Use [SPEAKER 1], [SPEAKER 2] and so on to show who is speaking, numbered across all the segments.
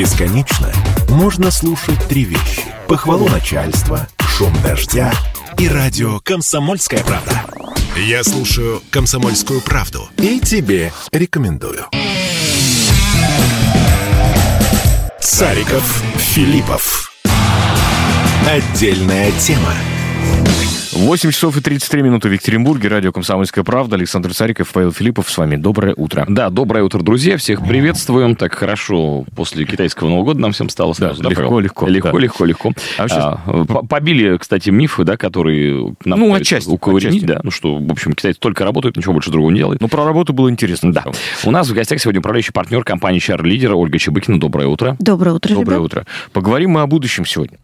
[SPEAKER 1] Бесконечно можно слушать три вещи. Похвалу начальства, шум дождя и радио «Комсомольская правда». Я слушаю «Комсомольскую правду» и тебе рекомендую. Цариков, Филиппов. Отдельная тема.
[SPEAKER 2] 8 часов и 33 минуты в Екатеринбурге. Радио «Комсомольская правда». Александр Цариков, Павел Филиппов с вами. Доброе утро.
[SPEAKER 3] Да, доброе утро, друзья. Всех приветствуем. Так хорошо после китайского Нового года нам всем стало сразу.
[SPEAKER 2] Да, легко,
[SPEAKER 3] Павел?
[SPEAKER 2] легко,
[SPEAKER 3] Легко,
[SPEAKER 2] да.
[SPEAKER 3] легко, легко.
[SPEAKER 2] А сейчас-
[SPEAKER 3] А, по- побили, кстати, мифы, да, которые нам
[SPEAKER 2] Ну, отчасти,
[SPEAKER 3] укоренить,
[SPEAKER 2] отчасти.
[SPEAKER 3] да. Ну что, в общем, китайцы только работают, ничего больше другого не делают.
[SPEAKER 2] Ну, про работу было интересно.
[SPEAKER 3] Да. У нас в гостях сегодня управляющий партнер компании HR Лидера Ольга Чебыкина. Доброе утро.
[SPEAKER 4] Доброе утро,
[SPEAKER 2] Доброе
[SPEAKER 4] ребят.
[SPEAKER 2] утро. Поговорим мы о будущем сегодня.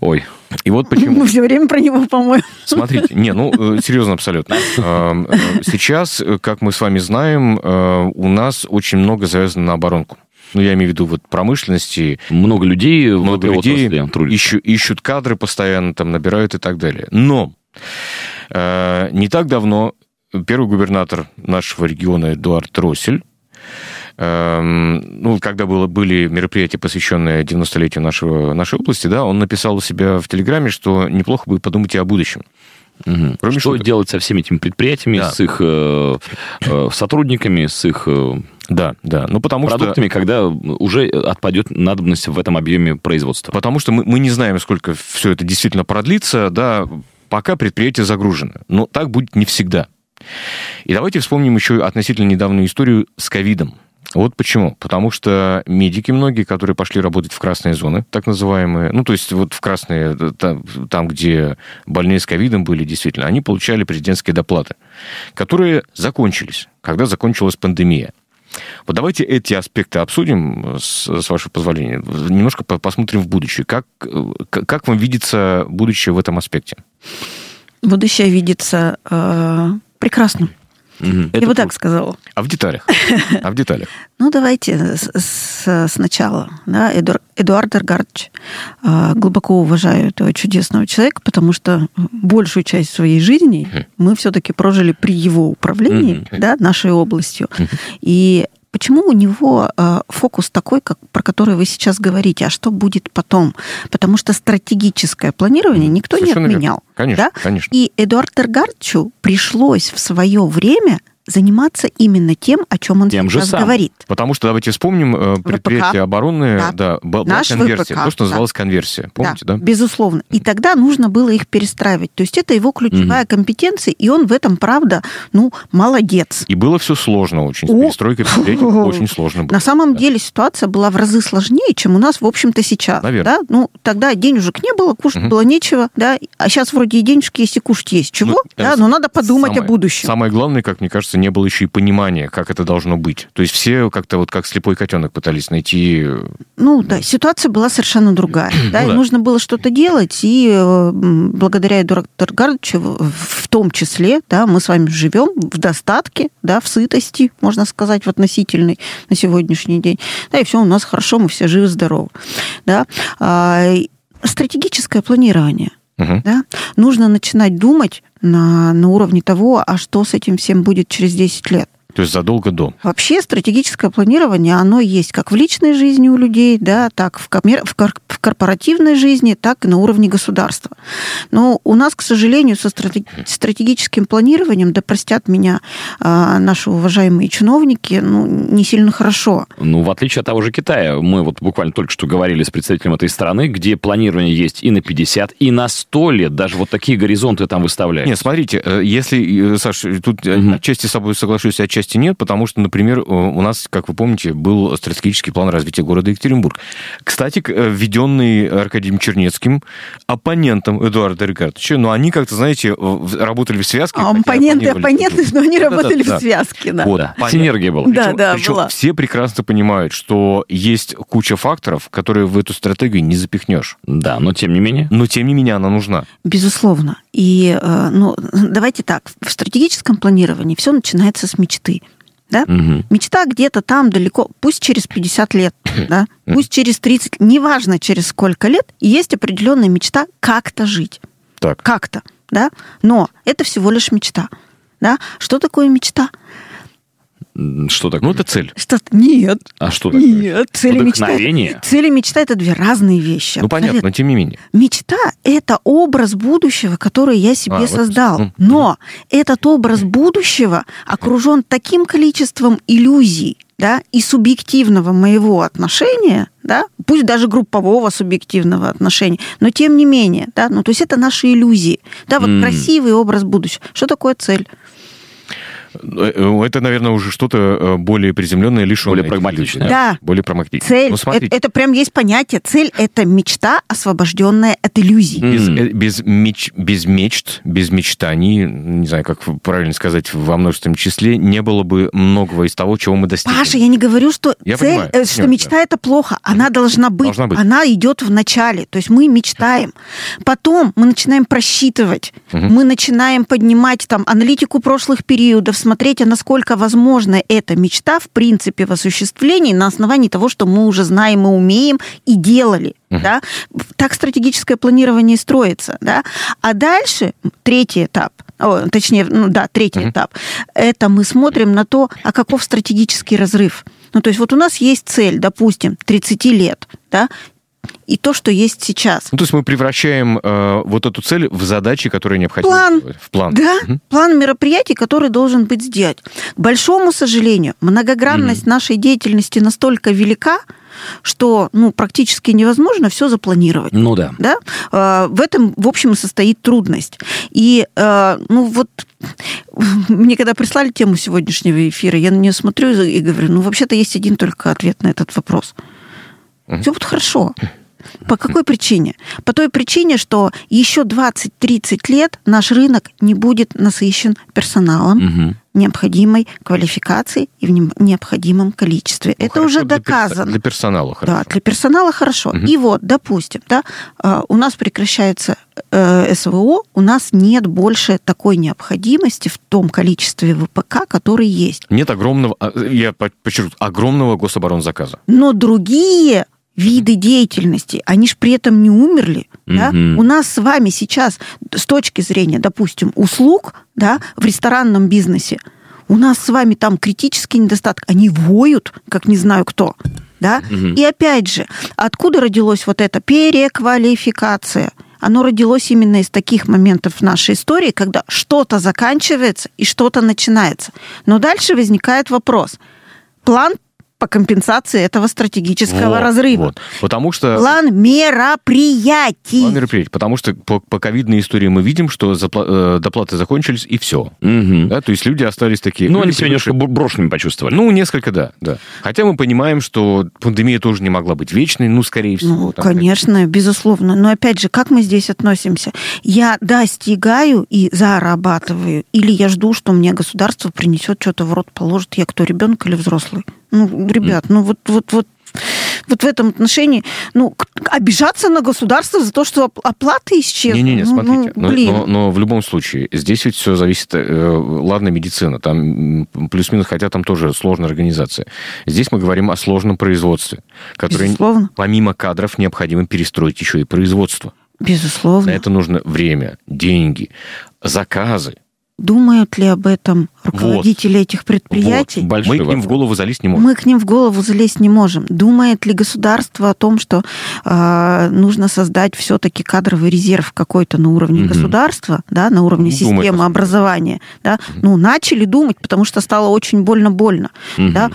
[SPEAKER 3] Ой,
[SPEAKER 2] И вот почему.
[SPEAKER 4] Мы все время про него, по-моему.
[SPEAKER 2] Смотрите, не, ну, э, серьезно абсолютно. Эм, э, Сейчас, э, как мы с вами знаем, у нас очень много завязано на оборонку. Ну, я имею в виду вот промышленности,
[SPEAKER 3] много людей в
[SPEAKER 2] много
[SPEAKER 3] этой
[SPEAKER 2] людей
[SPEAKER 3] отрасли трудятся.
[SPEAKER 2] ищу- ищут кадры постоянно, там набирают и так далее. Но э, не так давно первый губернатор нашего региона Эдуард Россель, эм, ну, когда было, были мероприятия, посвященные 90-летию нашего, нашей области, да, он написал у себя в Телеграме, что неплохо бы подумать и о будущем.
[SPEAKER 3] Мгм.
[SPEAKER 2] Кроме
[SPEAKER 3] Что
[SPEAKER 2] шуток.
[SPEAKER 3] делать со всеми этими предприятиями,
[SPEAKER 2] Да.
[SPEAKER 3] с их э, э, сотрудниками, с их э,
[SPEAKER 2] Да, да. Ну, потому
[SPEAKER 3] продуктами, когда уже отпадет надобность в этом объеме производства?
[SPEAKER 2] Потому что мы, мы не знаем, сколько все это действительно продлится, да, пока предприятие загружено. Но так будет не всегда. И давайте вспомним еще относительно недавнюю историю с ковидом. Вот почему. Потому что медики многие, которые пошли работать в красные зоны, так называемые, ну, то есть вот в красные, э, там, там, где больные с ковидом были, действительно, они получали президентские доплаты, которые закончились, когда закончилась пандемия. Вот давайте эти аспекты обсудим, с, с вашего позволения. Немножко по- посмотрим в будущее. Как, э, как вам видится будущее в этом аспекте?
[SPEAKER 4] Будущее видится э, прекрасным.
[SPEAKER 3] Мгм.
[SPEAKER 4] Я бы так сказала.
[SPEAKER 2] А в деталях? А в деталях?
[SPEAKER 4] Ну, давайте сначала. Да, Эдуар- Эдуард Аргардович э, глубоко уважаю этого чудесного человека, потому что большую часть своей жизни мы все-таки прожили при его управлении да, нашей областью. И почему у него э, фокус такой, как, про который вы сейчас говорите, а что будет потом? Потому что стратегическое планирование никто
[SPEAKER 2] Совершенно
[SPEAKER 4] не
[SPEAKER 2] верно.
[SPEAKER 4] отменял.
[SPEAKER 2] Конечно,
[SPEAKER 4] да?
[SPEAKER 2] конечно.
[SPEAKER 4] И Эдуарду Эргардовичу пришлось в свое время заниматься именно тем, о чем он
[SPEAKER 3] Тем же
[SPEAKER 4] сейчас
[SPEAKER 3] самым.
[SPEAKER 4] говорит.
[SPEAKER 2] Потому что давайте вспомним э, предприятия оборонные,
[SPEAKER 4] Да.
[SPEAKER 2] да, была
[SPEAKER 4] Наш
[SPEAKER 2] конверсия,
[SPEAKER 4] ВПК,
[SPEAKER 2] то, что называлось конверсия. Помните, да?
[SPEAKER 4] Безусловно. И тогда нужно было их перестраивать. То есть это его ключевая компетенция, и он в этом, правда, ну, молодец.
[SPEAKER 2] И было все сложно очень. С перестройкой предприятий очень сложно было.
[SPEAKER 4] На самом деле ситуация была в разы сложнее, чем у нас, в общем-то, сейчас.
[SPEAKER 2] Наверно.
[SPEAKER 4] Да? Ну, тогда денежек не было, кушать было нечего, да, а сейчас вроде и денежки есть, и кушать есть. Чего?
[SPEAKER 2] Ну,
[SPEAKER 4] да, но надо подумать
[SPEAKER 2] самое-
[SPEAKER 4] о будущем.
[SPEAKER 2] Самое главное, как мне кажется, не было еще и понимания, как это должно быть. То есть все как-то вот как слепой котенок пытались найти... э,
[SPEAKER 4] Ну да, ситуация была совершенно другая. Да,
[SPEAKER 2] Ну
[SPEAKER 4] и
[SPEAKER 2] да.
[SPEAKER 4] нужно было что-то делать, и э, благодаря Эдуарду Эргардовичу в том числе, да, мы с вами живем в достатке, да, в сытости, можно сказать, в относительной на сегодняшний день. Да, и все у нас хорошо, мы все живы-здоровы. Да. А, Стратегическое планирование.
[SPEAKER 2] Мгм.
[SPEAKER 4] Да? Нужно начинать думать на, на уровне того, а что с этим всем будет через 10 лет.
[SPEAKER 2] То есть задолго до.
[SPEAKER 4] Вообще стратегическое планирование, оно есть как в личной жизни у людей, да, так в, коммер- в кор- в корпоративной жизни, так и на уровне государства. Но у нас, к сожалению, со стратег- стратегическим планированием, да простят меня а, наши уважаемые чиновники, ну, не сильно хорошо.
[SPEAKER 3] Ну, в отличие от того же Китая, мы вот буквально только что говорили с представителем этой страны, где планирование есть и на 50, и на 100 лет, даже вот такие горизонты там выставляют.
[SPEAKER 2] Нет, смотрите, э, если, э, Саш, тут
[SPEAKER 3] Мгм.
[SPEAKER 2] отчасти с собой соглашусь, а отчасти нет, потому что, например, э, у нас, как вы помните, был стратегический план развития города Екатеринбург. Кстати, э, введенный Аркадием Чернецким, оппонентом Эдуарда Рикардовича, но они как-то, знаете, работали в связке.
[SPEAKER 4] А оппоненты, оппоненты, но они работали
[SPEAKER 2] да.
[SPEAKER 4] в связке, да.
[SPEAKER 2] Вот,
[SPEAKER 3] Да, синергия была.
[SPEAKER 4] Да, да,
[SPEAKER 2] Причем
[SPEAKER 4] была.
[SPEAKER 2] все прекрасно понимают, что есть куча факторов, которые в эту стратегию не запихнешь.
[SPEAKER 3] Да, но тем не менее.
[SPEAKER 2] Но, тем не менее, она нужна.
[SPEAKER 4] Безусловно. И э, ну, давайте так, в стратегическом планировании все начинается с мечты. Да?
[SPEAKER 3] Мгм.
[SPEAKER 4] Мечта где-то там далеко, пусть через 50 лет, да, пусть через 30, неважно через сколько лет, есть определенная мечта как-то жить,
[SPEAKER 2] Так.
[SPEAKER 4] как-то, да, но это всего лишь мечта, да. Что такое мечта?
[SPEAKER 3] Что такое?
[SPEAKER 2] Ну, это цель.
[SPEAKER 4] Что нет.
[SPEAKER 3] А что такое?
[SPEAKER 4] Нет, цель и мечта. Цель и мечта это две разные вещи.
[SPEAKER 2] Ну, понятно,
[SPEAKER 4] Абсолютно.
[SPEAKER 2] но тем не менее.
[SPEAKER 4] Мечта – это образ будущего, который я себе
[SPEAKER 2] А, вот,
[SPEAKER 4] создал.
[SPEAKER 2] ну,
[SPEAKER 4] Но этот образ будущего окружен таким количеством иллюзий, да, и субъективного моего отношения, да, пусть даже группового субъективного отношения, но тем не менее, да, ну то есть это наши иллюзии, да, вот
[SPEAKER 3] М.
[SPEAKER 4] красивый образ будущего. Что такое цель?
[SPEAKER 2] Э, Это, наверное, уже что-то э, более приземленное, лишенное.
[SPEAKER 3] Более прагматичное.
[SPEAKER 4] Да.
[SPEAKER 2] Более прагматичное.
[SPEAKER 4] Цель
[SPEAKER 2] Ну,
[SPEAKER 4] это,
[SPEAKER 2] смотрите.
[SPEAKER 4] это прям есть понятие. Цель это мечта, освобожденная от иллюзий.
[SPEAKER 2] Без, э, без, меч, без мечт, без мечтаний, не знаю, как правильно сказать, во множественном числе, не было бы многого из того, чего мы достигли.
[SPEAKER 4] Паша, я не говорю, что
[SPEAKER 2] Я
[SPEAKER 4] цель,
[SPEAKER 2] понимаю,
[SPEAKER 4] э, что
[SPEAKER 2] понимаю,
[SPEAKER 4] мечта это плохо. Она должна быть.
[SPEAKER 2] Должна быть.
[SPEAKER 4] Она идет в начале. То есть мы мечтаем. Потом мы начинаем просчитывать.
[SPEAKER 2] Мгм.
[SPEAKER 4] Мы начинаем поднимать там аналитику прошлых периодов, смотреть, а насколько возможна эта мечта в принципе в осуществлении на основании того, что мы уже знаем и умеем и делали.
[SPEAKER 2] Мгм.
[SPEAKER 4] Да? Так стратегическое планирование строится. Да? А дальше третий этап, о, точнее, ну да, третий
[SPEAKER 2] Мгм.
[SPEAKER 4] этап, это мы смотрим на то, а каков стратегический разрыв. Ну, то есть вот у нас есть цель, допустим, 30 лет, да, и то, что есть сейчас.
[SPEAKER 2] Ну, то есть мы превращаем э, вот эту цель в задачи, которые необходимо
[SPEAKER 4] План.
[SPEAKER 2] сделать. В план.
[SPEAKER 4] Да,
[SPEAKER 2] Мгм.
[SPEAKER 4] план мероприятий, который должен быть сделан. К большому сожалению, многогранность нашей деятельности настолько велика, что ну, практически невозможно все запланировать.
[SPEAKER 3] Ну да.
[SPEAKER 4] Да? Э, В этом, в общем, и состоит трудность. И, э, ну, вот мне когда прислали тему сегодняшнего эфира, я на нее смотрю и говорю, ну, вообще-то есть один только ответ на этот вопрос. Все будет хорошо. По какой причине? По той причине, что еще 20-30 лет наш рынок не будет насыщен персоналом,
[SPEAKER 3] Мгм.
[SPEAKER 4] необходимой квалификацией и в необходимом количестве.
[SPEAKER 2] Ну,
[SPEAKER 4] Это
[SPEAKER 2] хорошо
[SPEAKER 4] уже доказано.
[SPEAKER 2] Для персонала хорошо.
[SPEAKER 4] Да, для персонала хорошо.
[SPEAKER 2] Мгм.
[SPEAKER 4] И вот, допустим, да, э, у нас прекращается э, СВО, у нас нет больше такой необходимости в том количестве ВПК, который есть.
[SPEAKER 2] Нет огромного, а, я по- подчеркну, огромного гособоронзаказа.
[SPEAKER 4] Но другие виды деятельности, они же при этом не умерли. Да?
[SPEAKER 3] Мгм.
[SPEAKER 4] У нас с вами сейчас с точки зрения, допустим, услуг да, в ресторанном бизнесе, у нас с вами там критический недостаток. Они воют, как не знаю кто. Да?
[SPEAKER 3] Мгм.
[SPEAKER 4] И опять же, откуда родилась вот эта переквалификация? Оно родилось именно из таких моментов в нашей истории, когда что-то заканчивается и что-то начинается. Но дальше возникает вопрос. План по компенсации этого стратегического
[SPEAKER 2] Вот,
[SPEAKER 4] разрыва.
[SPEAKER 2] вот. Потому что...
[SPEAKER 4] План мероприятий.
[SPEAKER 2] План мероприятий. Потому что по, по ковидной истории мы видим, что запла- э, доплаты закончились, и все.
[SPEAKER 3] Мгм.
[SPEAKER 2] Да, то есть люди остались такие...
[SPEAKER 3] Ну,
[SPEAKER 2] люди
[SPEAKER 3] они себя немножко брошенными почувствовали.
[SPEAKER 2] Ну, несколько, да, да. Хотя мы понимаем, что пандемия тоже не могла быть вечной, ну, скорее всего.
[SPEAKER 4] Ну,
[SPEAKER 2] там
[SPEAKER 4] конечно, безусловно. Но опять же, как мы здесь относимся? Я достигаю и зарабатываю, или я жду, что мне государство принесет что-то в рот положит, я кто, ребенок или взрослый? Ну, ребят, ну вот, вот, вот, вот в этом отношении, ну, обижаться на государство за то, что оп- оплаты исчезли.
[SPEAKER 2] Не-не-не,
[SPEAKER 4] Ну,
[SPEAKER 2] смотрите.
[SPEAKER 4] ну,
[SPEAKER 2] но,
[SPEAKER 4] блин.
[SPEAKER 2] но- но в любом случае, здесь ведь все зависит... э, ладно, медицина, там плюс-минус, хотя там тоже сложная организация. Здесь мы говорим о сложном производстве, которое
[SPEAKER 4] Безусловно.
[SPEAKER 2] помимо кадров необходимо перестроить еще и производство.
[SPEAKER 4] Безусловно.
[SPEAKER 2] На это нужно время, деньги, заказы.
[SPEAKER 4] Думают ли об этом руководители этих предприятий?
[SPEAKER 3] Вот, большой
[SPEAKER 2] мы к ним в голову залезть не можем.
[SPEAKER 4] Мы к ним в голову залезть не можем. Думает ли государство о том, что э, нужно создать все-таки кадровый резерв какой-то на уровне
[SPEAKER 3] Мгм.
[SPEAKER 4] государства, да, на уровне
[SPEAKER 2] Думает,
[SPEAKER 4] системы
[SPEAKER 2] посмотрим.
[SPEAKER 4] образования? Да? Ну, начали думать, потому что стало очень больно-больно.
[SPEAKER 3] Мгм.
[SPEAKER 4] Да?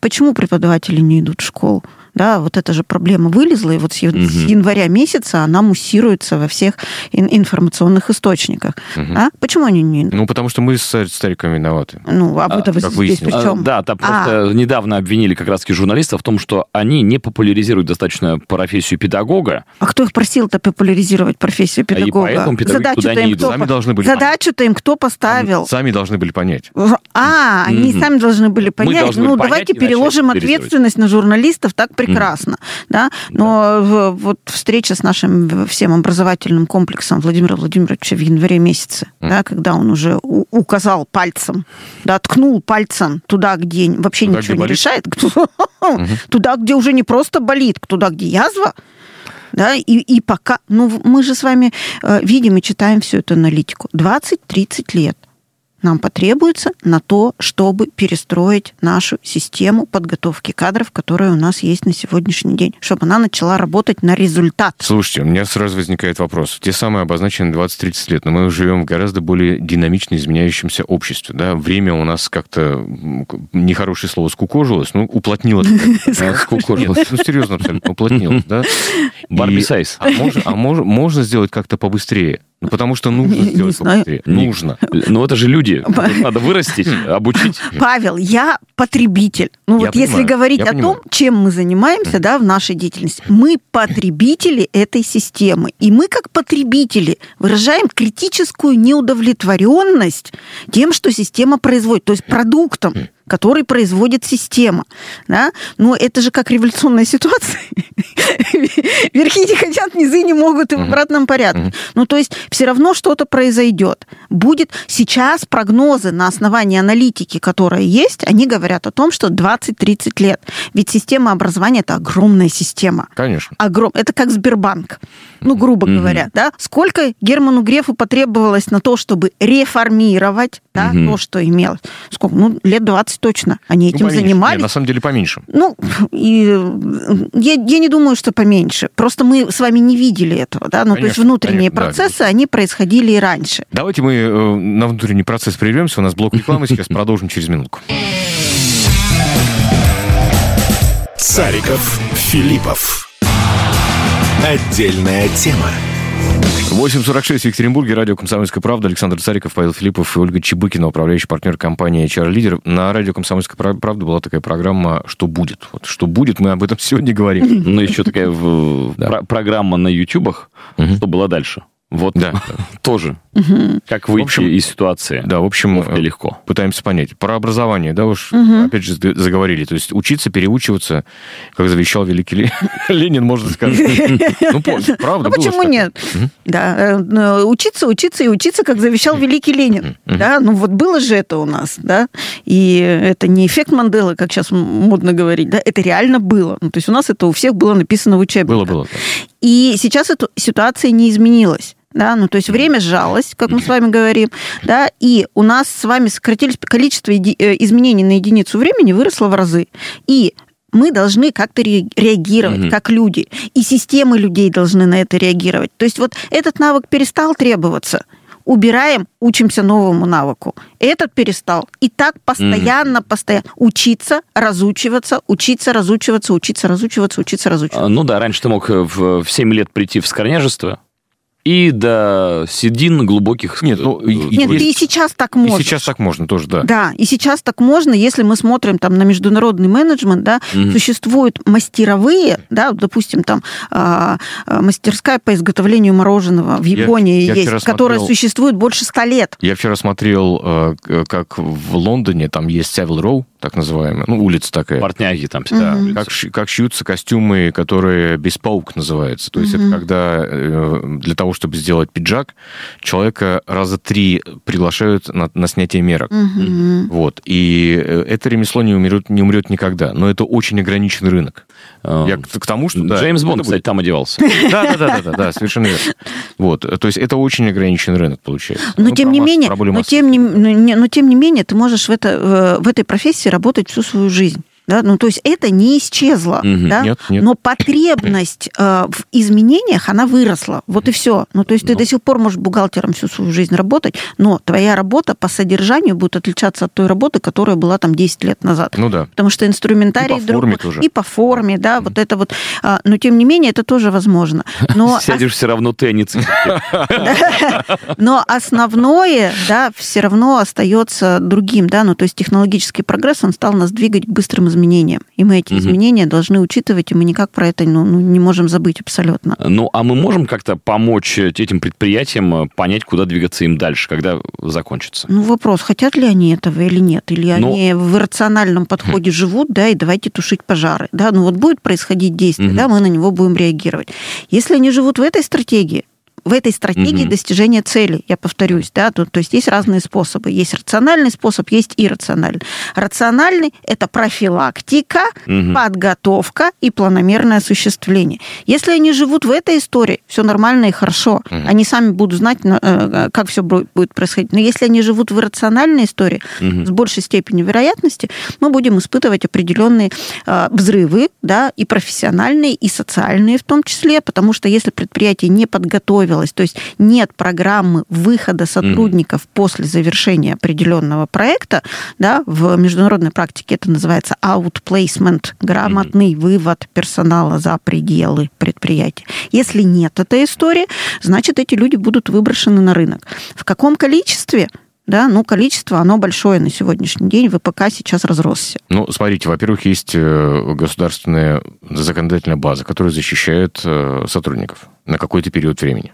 [SPEAKER 4] Почему преподаватели не идут в школу? Да, вот эта же проблема вылезла, и вот с, ян- с января месяца она муссируется во всех ин- информационных источниках.
[SPEAKER 2] Мгм.
[SPEAKER 4] А? Почему они не?
[SPEAKER 2] Ну, потому что мы с стариком виноваты.
[SPEAKER 4] Ну, а вы-то
[SPEAKER 2] как
[SPEAKER 4] здесь
[SPEAKER 2] выяснилось.
[SPEAKER 4] при
[SPEAKER 3] А,
[SPEAKER 4] чем?
[SPEAKER 3] Да, там просто недавно обвинили как раз-таки журналистов в том, что они не популяризируют достаточно профессию педагога.
[SPEAKER 4] А кто их просил-то популяризировать профессию
[SPEAKER 3] А и
[SPEAKER 4] педагога?
[SPEAKER 3] поэтому педагоги туда
[SPEAKER 4] Задачу-то
[SPEAKER 3] не
[SPEAKER 4] им
[SPEAKER 3] идут.
[SPEAKER 4] кто
[SPEAKER 2] Сами
[SPEAKER 4] по-
[SPEAKER 2] должны были
[SPEAKER 4] Задачу-то им кто поставил?
[SPEAKER 2] Они сами должны были понять.
[SPEAKER 4] А, они
[SPEAKER 3] Мгм.
[SPEAKER 4] сами должны были понять.
[SPEAKER 3] должны
[SPEAKER 4] ну,
[SPEAKER 3] были понять
[SPEAKER 4] давайте
[SPEAKER 3] и
[SPEAKER 4] переложим ответственность на журналистов, так прекрасно. Да? Но в- вот встреча с нашим всем образовательным комплексом Владимира Владимировича в январе месяце,
[SPEAKER 2] Мгм.
[SPEAKER 4] да, когда он уже указал пальцем, да, ткнул пальцем туда, где вообще
[SPEAKER 2] Туда,
[SPEAKER 4] ничего
[SPEAKER 2] где
[SPEAKER 4] не
[SPEAKER 2] болит?
[SPEAKER 4] решает, туда, где уже не просто болит, туда, где язва, да, и, и пока, ну, мы же с вами э, видим и читаем всю эту аналитику. 20-30 лет нам потребуется на то, чтобы перестроить нашу систему подготовки кадров, которая у нас есть на сегодняшний день, чтобы она начала работать на результат.
[SPEAKER 2] Слушайте, у меня сразу возникает вопрос. Те самые обозначенные 20-30 лет, но мы живем в гораздо более динамично изменяющемся обществе. Да? Время у нас как-то, нехорошее слово, скукожилось, ну, уплотнилось. Скукожилось. Ну, серьезно, абсолютно, уплотнилось. Да?
[SPEAKER 3] Барби сайз.
[SPEAKER 2] А, а можно сделать как-то побыстрее? Ну, потому что нужно
[SPEAKER 4] Не- не
[SPEAKER 2] сделать
[SPEAKER 4] знаю.
[SPEAKER 2] побыстрее. Нужно.
[SPEAKER 3] Ну, это же люди. Надо вырастить, обучить.
[SPEAKER 4] Павел, я потребитель. Ну
[SPEAKER 2] Я
[SPEAKER 4] вот если
[SPEAKER 2] понимаю,
[SPEAKER 4] говорить
[SPEAKER 2] я
[SPEAKER 4] о
[SPEAKER 2] понимаю.
[SPEAKER 4] том, чем мы занимаемся, да, в нашей деятельности, мы потребители этой системы, и мы как потребители выражаем критическую неудовлетворенность тем, что система производит, то есть продуктом который производит система. Да? Но это же как революционная ситуация. Верхи не хотят, низы не могут и в обратном порядке. Ну, то есть все равно что-то произойдет. Будет сейчас прогнозы на основании аналитики, которая есть, они говорят о том, что 20-30 лет. Ведь система образования – это огромная система.
[SPEAKER 2] Конечно.
[SPEAKER 4] Огром... Это как Сбербанк, ну, грубо говоря. Да? Сколько Герману Грефу потребовалось на то, чтобы реформировать да, то, что имелось? Сколько? Ну, лет 20 точно. Они
[SPEAKER 2] Ну,
[SPEAKER 4] этим
[SPEAKER 2] поменьше.
[SPEAKER 4] занимались.
[SPEAKER 2] Нет, на самом деле поменьше.
[SPEAKER 4] Ну, и я, я не думаю, что поменьше. Просто мы с вами не видели этого, да. Ну, то есть
[SPEAKER 2] Конечно,
[SPEAKER 4] внутренние
[SPEAKER 2] конечно, да,
[SPEAKER 4] процессы, они происходили и раньше.
[SPEAKER 2] Давайте мы э, на внутренний процесс прервемся. У нас блок рекламы. Сейчас продолжим через минутку.
[SPEAKER 1] Цариков, Филиппов. Отдельная тема.
[SPEAKER 2] 8.46 в Екатеринбурге, радио «Комсомольская правда», Александр Цариков, Павел Филиппов и Ольга Чебыкина, управляющий партнер компании HR Лидер. На радио «Комсомольская прав- правда» была такая программа «Что будет?». Вот «Что будет?» мы об этом сегодня говорим.
[SPEAKER 3] Ну, еще такая программа на ютубах, что было дальше. Вот
[SPEAKER 2] Да.
[SPEAKER 3] тоже. Как
[SPEAKER 2] В
[SPEAKER 3] выйти
[SPEAKER 2] общем,
[SPEAKER 3] из ситуации.
[SPEAKER 2] Да, в общем,
[SPEAKER 3] Ловко и легко.
[SPEAKER 2] пытаемся понять. Про образование, да, уж
[SPEAKER 4] Мгм.
[SPEAKER 2] опять же заговорили. То есть учиться, переучиваться, как завещал великий Ле- Ленин, можно сказать. Ну, правда,
[SPEAKER 4] Ну, почему нет? Да, э, э, учиться, учиться и учиться, как завещал великий Ленин. Да, ну вот было же это у нас, да, и это не эффект Манделы, как сейчас модно говорить, да, это реально было. Ну, то есть у нас это у всех было написано в учебниках.
[SPEAKER 2] Было, было.
[SPEAKER 4] И сейчас эта ситуация не изменилась. Да, ну то есть время сжалось, как мы с вами говорим, да, и у нас с вами сократились количество э, изменений на единицу времени выросло в разы. И мы должны как-то ре- реагировать,
[SPEAKER 3] Мгм.
[SPEAKER 4] как люди. И системы людей должны на это реагировать. То есть вот этот навык перестал требоваться. Убираем, учимся новому навыку. Этот перестал. И так постоянно, постоянно. Учиться, разучиваться, учиться, разучиваться, учиться, разучиваться, учиться, разучиваться.
[SPEAKER 3] А, Ну да, раньше ты мог э, в, в 7 лет прийти в скорняжество и до седин глубоких...
[SPEAKER 2] Нет, ну, и-
[SPEAKER 4] Нет,
[SPEAKER 2] есть-
[SPEAKER 4] и сейчас так
[SPEAKER 2] И
[SPEAKER 4] можно.
[SPEAKER 2] сейчас так можно тоже, да.
[SPEAKER 4] Да, и сейчас так можно, если мы смотрим там на международный менеджмент, да,
[SPEAKER 3] Мгм.
[SPEAKER 4] существуют мастеровые, да, допустим, там а, а, мастерская по изготовлению мороженого в
[SPEAKER 2] Я-
[SPEAKER 4] Японии
[SPEAKER 2] я
[SPEAKER 4] есть,
[SPEAKER 2] вчера
[SPEAKER 4] которая
[SPEAKER 2] смотрел-
[SPEAKER 4] существует больше ста лет.
[SPEAKER 2] Я вчера смотрел, э, как в Лондоне, там есть Savile Row, так называемая, ну, улица такая.
[SPEAKER 3] Портняги там.
[SPEAKER 2] Да,
[SPEAKER 3] всегда.
[SPEAKER 2] как, ши- как шьются костюмы, которые беспаук называются. То есть
[SPEAKER 4] Мгм.
[SPEAKER 2] это когда э, для того, чтобы сделать пиджак, человека раза три приглашают на, на снятие мерок.
[SPEAKER 4] Мгм.
[SPEAKER 2] Вот. И э, это ремесло не умрет, не умрет никогда. Но это очень ограниченный рынок.
[SPEAKER 3] А,
[SPEAKER 2] Я к, к тому, что... да,
[SPEAKER 3] Джеймс Бонд,
[SPEAKER 2] будет-
[SPEAKER 3] кстати, там одевался.
[SPEAKER 2] Да, да, да, да, да, да, совершенно верно. Вот, то есть это очень ограниченный рынок получается.
[SPEAKER 4] Но
[SPEAKER 2] Ну,
[SPEAKER 4] тем не менее, но тем не, не- но тем не менее, ты можешь в, это, в этой профессии работать всю свою жизнь. Да? Ну, то есть это не исчезло.
[SPEAKER 3] Мгм.
[SPEAKER 4] да?
[SPEAKER 2] Нет, нет.
[SPEAKER 4] Но потребность э, в изменениях, она выросла. Вот и все. Ну, то есть ты
[SPEAKER 2] Ну.
[SPEAKER 4] до сих пор можешь бухгалтером всю свою жизнь работать, но твоя работа по содержанию будет отличаться от той работы, которая была там 10 лет назад.
[SPEAKER 2] Ну да.
[SPEAKER 4] Потому что инструментарий
[SPEAKER 2] И по форме
[SPEAKER 4] другой,
[SPEAKER 2] тоже.
[SPEAKER 4] и по форме, да, вот это вот. А, Но тем не менее это тоже возможно. Но
[SPEAKER 3] Сядешь все равно ты, цифры.
[SPEAKER 4] но основное, да, все равно остается другим, да, ну, то есть технологический прогресс, он стал нас двигать к быстрым изменениям, и мы эти
[SPEAKER 3] Мгм.
[SPEAKER 4] изменения должны учитывать, и мы никак про это ну, ну, не можем забыть абсолютно.
[SPEAKER 3] Ну, а мы можем как-то помочь э, этим предприятиям э, понять, куда двигаться им дальше, когда закончится?
[SPEAKER 4] Ну, вопрос, хотят ли они этого или нет, или
[SPEAKER 3] Ну-
[SPEAKER 4] они в рациональном подходе живут, да, и давайте тушить пожары, да, ну, вот будет происходить действие,
[SPEAKER 3] Мгм.
[SPEAKER 4] да, мы на него будем реагировать. Если они живут в этой стратегии, в этой стратегии угу. достижения цели, я повторюсь, да, то, то есть есть разные способы. Есть рациональный способ, есть иррациональный. Рациональный – это профилактика, угу. подготовка и планомерное осуществление. Если они живут в этой истории, все нормально и хорошо. Угу. Они сами будут знать, э, как все будет происходить. Но если они живут в иррациональной истории, угу. с большей степенью вероятности, мы будем испытывать определенные э, взрывы, да, и профессиональные, и социальные в том числе, потому что если предприятие не подготовилось, то есть нет программы выхода сотрудников mm. после завершения определенного проекта, да, в международной практике это называется outplacement, грамотный mm. вывод персонала за пределы предприятия. Если нет этой истории, значит, эти люди будут выброшены на рынок. В каком количестве? да, ну, количество, оно большое на сегодняшний день, ВПК сейчас разросся.
[SPEAKER 2] Ну, смотрите, во-первых, есть э, государственная законодательная база, которая защищает э, сотрудников на какой-то период времени.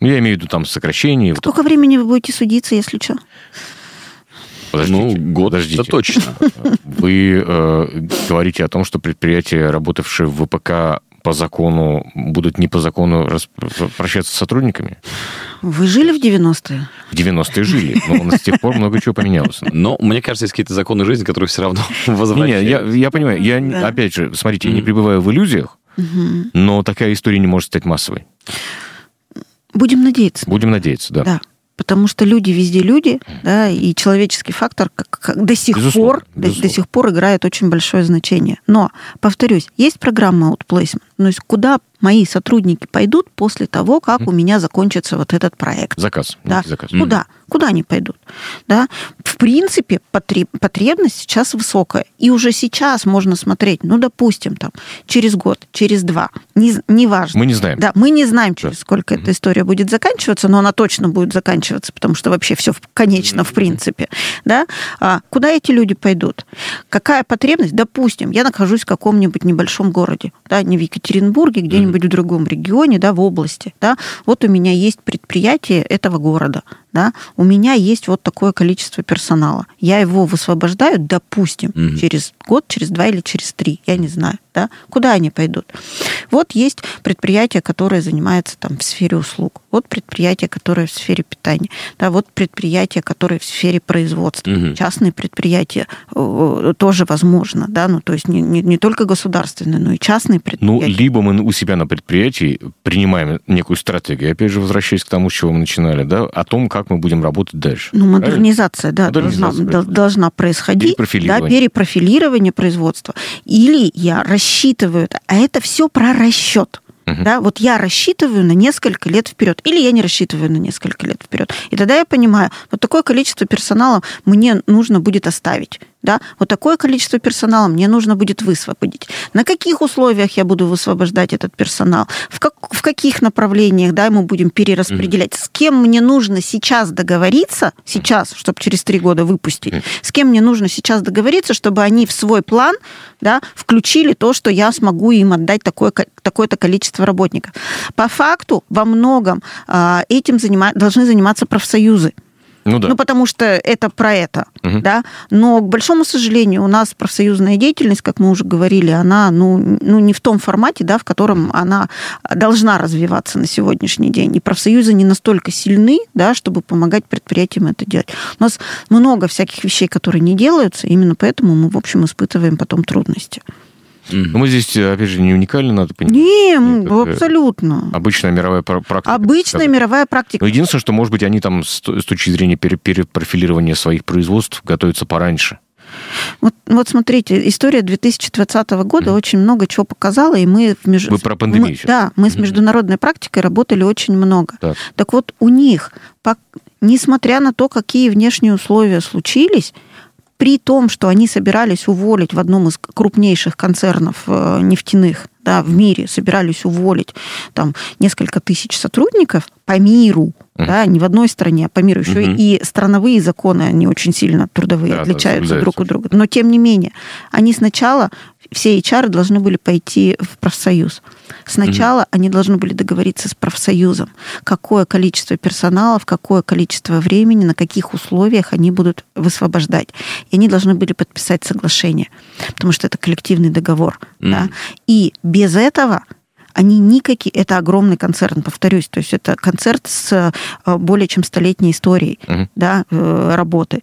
[SPEAKER 2] Ну, я имею в виду там сокращение.
[SPEAKER 4] Сколько времени вы будете судиться, если что?
[SPEAKER 3] Подождите, ну, год подождите. это точно.
[SPEAKER 2] Вы э, говорите о том, что предприятия, работавшие в ВПК по закону, будут не по закону прощаться с сотрудниками?
[SPEAKER 4] Вы жили в 90-е?
[SPEAKER 2] В 90-е жили, но с тех пор много чего поменялось.
[SPEAKER 3] Но мне кажется, есть какие-то законы жизни, которые все равно возвращаются.
[SPEAKER 2] Не, я, я понимаю. Я, да. опять же, смотрите, я не пребываю в иллюзиях, угу. но такая история не может стать массовой.
[SPEAKER 4] Будем надеяться.
[SPEAKER 2] Будем надеяться, да.
[SPEAKER 4] Да потому что люди везде люди, да, и человеческий фактор как, как до сих безусловно, пор безусловно. До, до сих пор играет очень большое значение. Но повторюсь, есть программа outplacement, то есть куда мои сотрудники пойдут после того, как у меня закончится вот этот проект.
[SPEAKER 2] Заказ.
[SPEAKER 4] Да.
[SPEAKER 2] Заказ.
[SPEAKER 4] Куда? Куда они пойдут? Да? В принципе, потребность сейчас высокая. И уже сейчас можно смотреть, ну, допустим, там, через год, через два, не, не важно.
[SPEAKER 2] Мы не знаем.
[SPEAKER 4] Да, мы не знаем, через да. сколько эта история будет заканчиваться, но она точно будет заканчиваться, потому что вообще все конечно, в принципе. Да? А куда эти люди пойдут? Какая потребность? Допустим, я нахожусь в каком-нибудь небольшом городе, да, не в Екатеринбурге, где-нибудь где-нибудь в другом регионе, да, в области, да, вот у меня есть предприятие этого города, да, у меня есть вот такое количество персонала. Я его высвобождаю, допустим, угу. через год, через два или через три, я не знаю, да, куда они пойдут. Вот есть предприятие, которое занимается там в сфере услуг, вот предприятие, которое в сфере питания, да, вот предприятие, которое в сфере производства, угу. частные предприятия э, тоже возможно, да, ну то есть не, не, не только государственные, но и частные ну, предприятия.
[SPEAKER 2] Ну, либо мы у себя на предприятии принимаем некую стратегию, опять же, возвращаясь к тому, с чего мы начинали, да, о том, как мы будем работать дальше.
[SPEAKER 4] Ну, модернизация, да, модернизация, должна, должна происходить.
[SPEAKER 2] Перепрофилирование.
[SPEAKER 4] Да, перепрофилирование производства. Или я рассчитываю, а это все про расчет. Угу. Да, вот я рассчитываю на несколько лет вперед, или я не рассчитываю на несколько лет вперед. И тогда я понимаю, вот такое количество персонала мне нужно будет оставить да, вот такое количество персонала мне нужно будет высвободить. На каких условиях я буду высвобождать этот персонал? В, как, в каких направлениях, да, мы будем перераспределять? Mm-hmm. С кем мне нужно сейчас договориться, сейчас, чтобы через три года выпустить, mm-hmm. с кем мне нужно сейчас договориться, чтобы они в свой план, да, включили то, что я смогу им отдать такое, такое-то количество работников. По факту во многом э, этим занима, должны заниматься профсоюзы. Ну, да. ну потому что это про это, угу. да. Но, к большому сожалению, у нас профсоюзная деятельность, как мы уже говорили, она ну, ну, не в том формате, да, в котором она должна развиваться на сегодняшний день. И профсоюзы не настолько сильны, да, чтобы помогать предприятиям это делать. У нас много всяких вещей, которые не делаются, именно поэтому мы, в общем, испытываем потом трудности.
[SPEAKER 2] Mm-hmm. Мы здесь, опять же, не уникальны, надо
[SPEAKER 4] понимать. Не, это абсолютно.
[SPEAKER 2] Обычная мировая практика.
[SPEAKER 4] Обычная мировая практика.
[SPEAKER 2] Но единственное, что, может быть, они там с, точки зрения перепрофилирования своих производств готовятся пораньше.
[SPEAKER 4] Вот, вот смотрите, история 2020 года mm. очень много чего показала, и мы...
[SPEAKER 2] В меж... Вы про пандемию
[SPEAKER 4] мы, Да, мы с международной практикой работали очень много. Так, так вот, у них, по... несмотря на то, какие внешние условия случились, при том, что они собирались уволить в одном из крупнейших концернов э, нефтяных да, в мире, собирались уволить там несколько тысяч сотрудников по миру, uh-huh. да, не в одной стране, а по миру. Еще uh-huh. и страновые законы, они очень сильно трудовые, да, отличаются да, друг от друга. Но тем не менее, они сначала все HR должны были пойти в профсоюз. Сначала mm они должны были договориться с профсоюзом, какое количество персонала, в какое количество времени, на каких условиях они будут высвобождать. И они должны были подписать соглашение, потому что это коллективный договор. mm Да? И без этого они никакие... Это огромный концерн, повторюсь. То есть это концерт с э, более чем столетней историей угу. да, э, работы.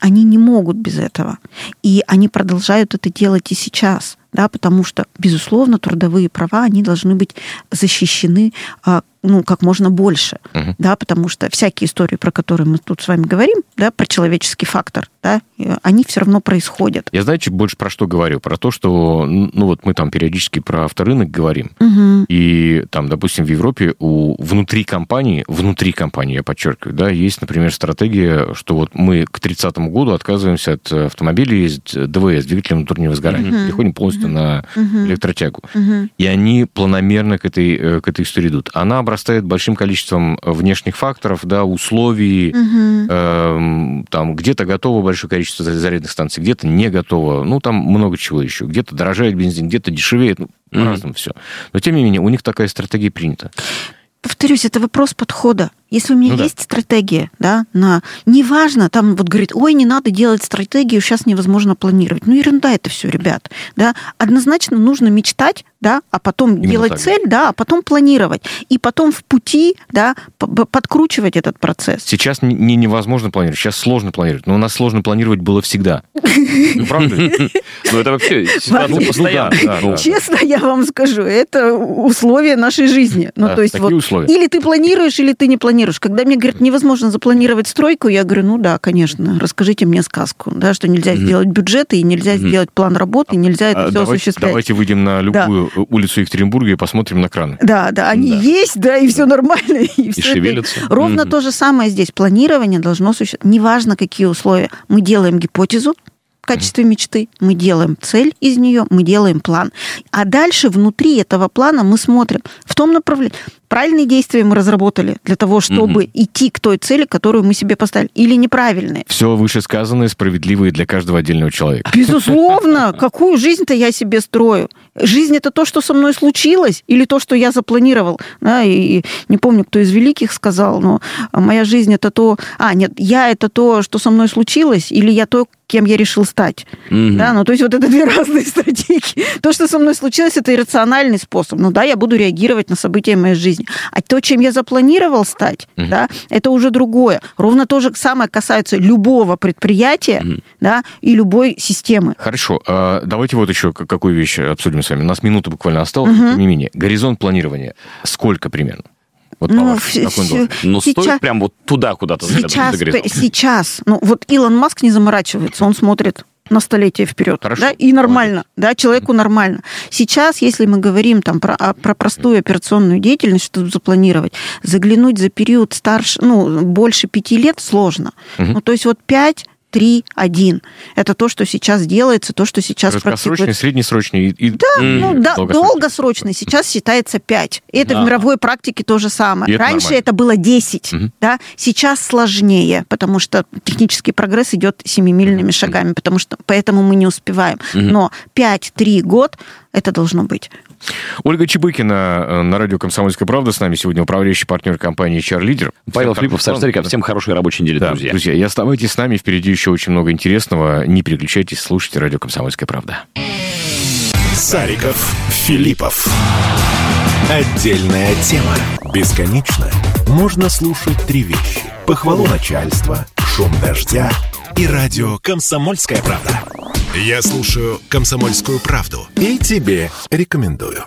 [SPEAKER 4] Они не могут без этого. И они продолжают это делать и сейчас да, потому что, безусловно, трудовые права, они должны быть защищены а, ну, как можно больше, угу. да, потому что всякие истории, про которые мы тут с вами говорим, да, про человеческий фактор, да, они все равно происходят.
[SPEAKER 2] Я, знаете, больше про что говорю? Про то, что, ну, вот мы там периодически про авторынок говорим, угу. и там, допустим, в Европе у внутри компании, внутри компании, я подчеркиваю, да, есть, например, стратегия, что вот мы к 30 году отказываемся от автомобилей с ДВС, двигателем внутреннего сгорания, угу. переходим полностью угу. на угу. электротягу. Угу. И они планомерно к этой, э, к этой истории идут. Она обрастает большим количеством внешних факторов, да, условий, угу. э, там где-то готово большое количество зарядных станций, где-то не готово, ну, там много чего еще, где-то дорожает бензин, где-то дешевеет, ну, по-разному все. Но, тем не менее, у них такая стратегия принята.
[SPEAKER 4] Повторюсь, это вопрос подхода. Если у меня ну, есть да. стратегия, да, на неважно, там вот говорит, ой, не надо делать стратегию, сейчас невозможно планировать. Ну, ерунда это все, ребят. Да. Однозначно нужно мечтать, да, а потом Именно делать так. цель, да, а потом планировать. И потом в пути, да, подкручивать этот процесс.
[SPEAKER 2] Сейчас не невозможно планировать, сейчас сложно планировать. Но у нас сложно планировать было всегда. Ну, правда?
[SPEAKER 3] Ну, это вообще ситуация постоянно.
[SPEAKER 4] Честно я вам скажу, это условия нашей жизни. Ну, то есть вот или ты планируешь, или ты не планируешь. Когда мне говорят, невозможно запланировать стройку, я говорю, ну да, конечно, расскажите мне сказку, да, что нельзя сделать бюджеты, и нельзя сделать план работы, и нельзя это а, все осуществлять.
[SPEAKER 2] Давайте выйдем на любую. Улицу Екатеринбурга и посмотрим на краны.
[SPEAKER 4] Да, да, они да. есть, да, и все нормально. И,
[SPEAKER 3] и шевелятся.
[SPEAKER 4] Это... Ровно mm-hmm. то же самое здесь. Планирование должно существовать. Неважно, какие условия. Мы делаем гипотезу, в качестве мечты, мы делаем цель из нее, мы делаем план. А дальше внутри этого плана мы смотрим в том направлении правильные действия мы разработали для того, чтобы угу. идти к той цели, которую мы себе поставили, или неправильные.
[SPEAKER 2] Все вышесказанное справедливое для каждого отдельного человека.
[SPEAKER 4] Безусловно. Какую жизнь-то я себе строю? Жизнь это то, что со мной случилось, или то, что я запланировал. Да, и не помню, кто из великих сказал, но моя жизнь это то... А, нет, я это то, что со мной случилось, или я то, кем я решил стать. Угу. Да, ну то есть вот это две разные стратегии. То, что со мной случилось, это иррациональный способ. Ну да, я буду реагировать на события моей жизни. А то, чем я запланировал стать, угу. да, это уже другое. Ровно то же самое касается любого предприятия, угу. да, и любой системы.
[SPEAKER 2] Хорошо. А, давайте вот еще какую вещь обсудим с вами. У нас минута буквально осталась, угу. тем не менее. Горизонт планирования. Сколько примерно?
[SPEAKER 3] Вот ну, в, ну, стоит прям вот туда куда-то
[SPEAKER 4] сейчас, сейчас, ну, вот Илон Маск не заморачивается, он смотрит на столетие вперед. Хорошо. Да, и нормально, да, человеку нормально. Сейчас, если мы говорим там про, а, про простую операционную деятельность, что запланировать, заглянуть за период старше, ну, больше пяти лет сложно. Угу. Ну, то есть вот пять 3-1. Это то, что сейчас делается, то, что сейчас
[SPEAKER 2] Краткосрочный, среднесрочный и
[SPEAKER 4] Да, ну, да долгосрочный. долгосрочный. Сейчас считается 5. Это да. в мировой практике то же самое. Это Раньше нормально. это было 10. Угу. Да? Сейчас сложнее, потому что технический прогресс идет семимильными шагами, потому что поэтому мы не успеваем. Угу. Но 5-3 год это должно быть.
[SPEAKER 2] Ольга Чебыкина э, на радио «Комсомольская правда» с нами сегодня управляющий партнер компании HR Leader.
[SPEAKER 3] Павел Филиппов, Саша Стариков. Всем хорошей рабочей недели, да, друзья.
[SPEAKER 2] Друзья, и оставайтесь с нами, впереди еще очень много интересного. Не переключайтесь, слушайте радио «Комсомольская правда».
[SPEAKER 1] Сариков, Филиппов. Отдельная тема. Бесконечно можно слушать три вещи. Похвалу начальства, шум дождя и радио «Комсомольская правда». Я слушаю «Комсомольскую правду» и тебе рекомендую.